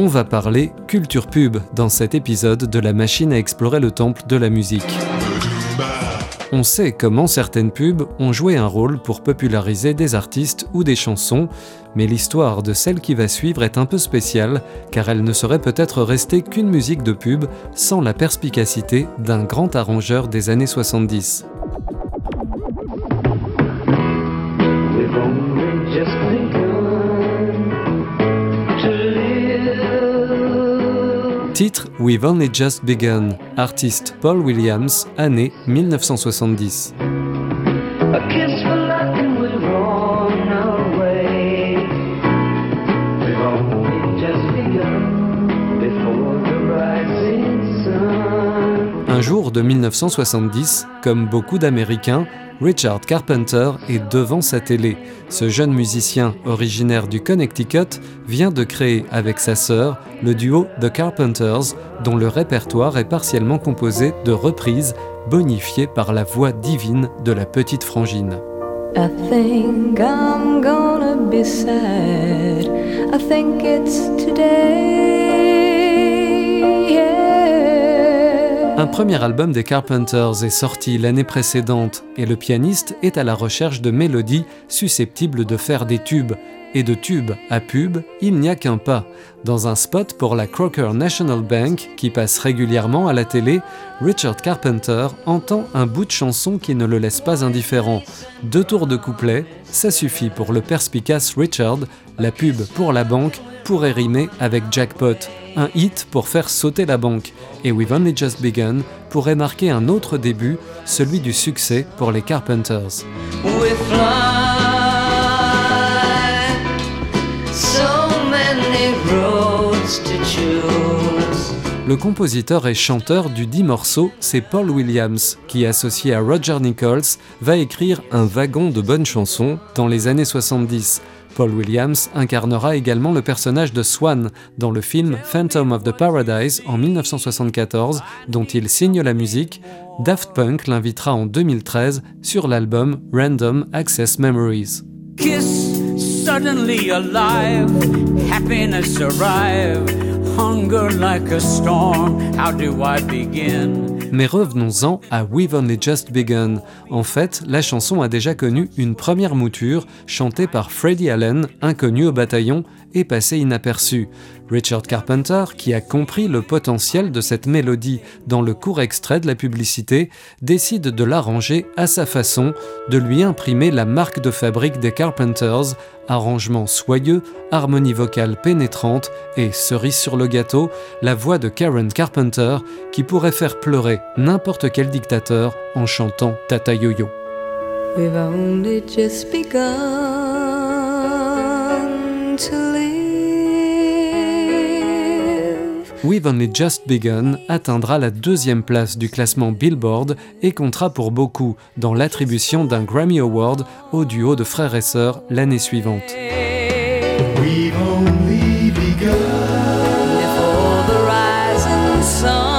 On va parler culture pub dans cet épisode de La machine à explorer le temple de la musique. On sait comment certaines pubs ont joué un rôle pour populariser des artistes ou des chansons, mais l'histoire de celle qui va suivre est un peu spéciale, car elle ne serait peut-être restée qu'une musique de pub sans la perspicacité d'un grand arrangeur des années 70. Titre We've Only Just Begun, artiste Paul Williams, année 1970. A kiss for luck and we're on our way. We've only just begun before the rising sun. Un jour de 1970, comme beaucoup d'Américains, Richard Carpenter est devant sa télé. Ce jeune musicien originaire du Connecticut vient de créer avec sa sœur le duo The Carpenters, dont le répertoire est partiellement composé de reprises bonifiées par la voix divine de la petite frangine. Un premier album des Carpenters est sorti l'année précédente et le pianiste est à la recherche de mélodies susceptibles de faire des tubes. Et de tube à pub, il n'y a qu'un pas. Dans un spot pour la Crocker National Bank, qui passe régulièrement à la télé, Richard Carpenter entend un bout de chanson qui ne le laisse pas indifférent. Deux tours de couplet, ça suffit pour le perspicace Richard, la pub pour la banque pourrait rimer avec jackpot, un hit pour faire sauter la banque, et We've Only Just Begun pourrait marquer un autre début, celui du succès pour les Carpenters. Le compositeur et chanteur du dit morceau, c'est Paul Williams, qui, associé à Roger Nichols, va écrire un wagon de bonnes chansons dans les années 70. Paul Williams incarnera également le personnage de Swan dans le film Phantom of the Paradise en 1974, dont il signe la musique. Daft Punk l'invitera en 2013 sur l'album Random Access Memories. Mais revenons-en à We've Only Just Begun. En fait, la chanson a déjà connu une première mouture, chantée par Freddie Allen, inconnu au bataillon, et passé inaperçu. Richard Carpenter, qui a compris le potentiel de cette mélodie dans le court extrait de la publicité, décide de l'arranger à sa façon, de lui imprimer la marque de fabrique des Carpenters, arrangement soyeux, harmonie vocale pénétrante et, cerise sur le gâteau, la voix de Karen Carpenter qui pourrait faire pleurer n'importe quel dictateur en chantant Tata Yo-Yo. We've Only Just Begun atteindra la deuxième place du classement Billboard et comptera pour beaucoup dans l'attribution d'un Grammy Award au duo de frères et sœurs l'année suivante. Before the rising sun,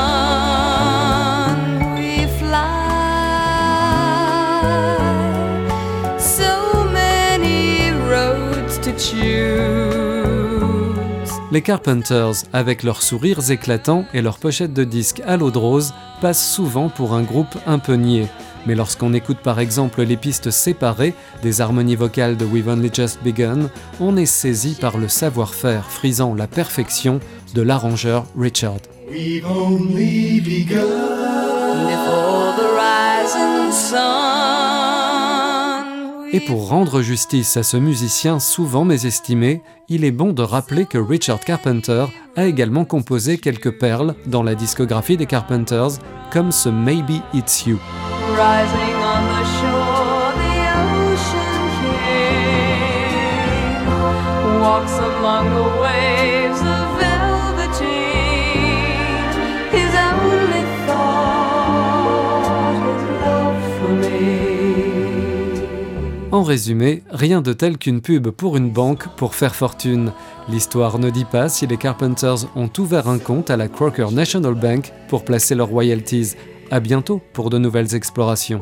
Les Carpenters, avec leurs sourires éclatants et leurs pochettes de disques à l'eau de rose, passent souvent pour un groupe un peu niais. Mais lorsqu'on écoute par exemple les pistes séparées des harmonies vocales de We've Only Just Begun, on est saisi par le savoir-faire frisant la perfection de l'arrangeur Richard. Before the rising sun. Et pour rendre justice à ce musicien souvent mésestimé, il est bon de rappeler que Richard Carpenter a également composé quelques perles dans la discographie des Carpenters, comme ce Maybe It's You. En résumé, rien de tel qu'une pub pour une banque pour faire fortune. L'histoire ne dit pas si les Carpenters ont ouvert un compte à la Crocker National Bank pour placer leurs royalties. À bientôt pour de nouvelles explorations.